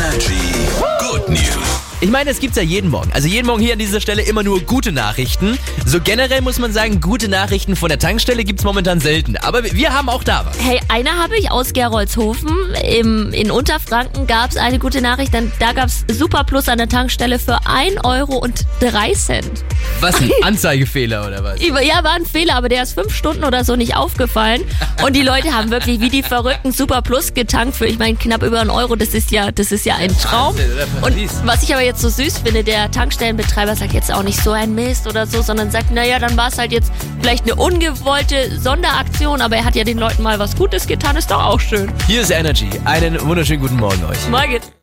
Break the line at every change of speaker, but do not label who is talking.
Energy Good News.
Ich meine, es gibt's ja jeden Morgen. Also jeden Morgen hier an dieser Stelle immer nur gute Nachrichten. So generell muss man sagen, gute Nachrichten von der Tankstelle gibt's momentan selten. Aber wir haben auch da was.
Hey, eine habe ich aus Gerolzhofen. Im, in Unterfranken gab es eine gute Nachricht. Denn da gab es Super Plus an der Tankstelle für 1 Euro und 3 Cent.
Was, ein Anzeigefehler oder was?
Ja, war ein Fehler, aber der ist fünf Stunden oder so nicht aufgefallen. Und die Leute haben wirklich wie die Verrückten Super Plus getankt für, ich meine, knapp über einen Euro. Das ist ja, das ist ja ein Traum. Und was ich aber jetzt so süß finde, der Tankstellenbetreiber sagt jetzt auch nicht so ein Mist oder so, sondern sagt, naja, dann war es halt jetzt vielleicht eine ungewollte Sonderaktion, aber er hat ja den Leuten mal was Gutes getan, ist doch auch schön.
Hier ist Energy. Einen wunderschönen guten Morgen euch.
Morgen.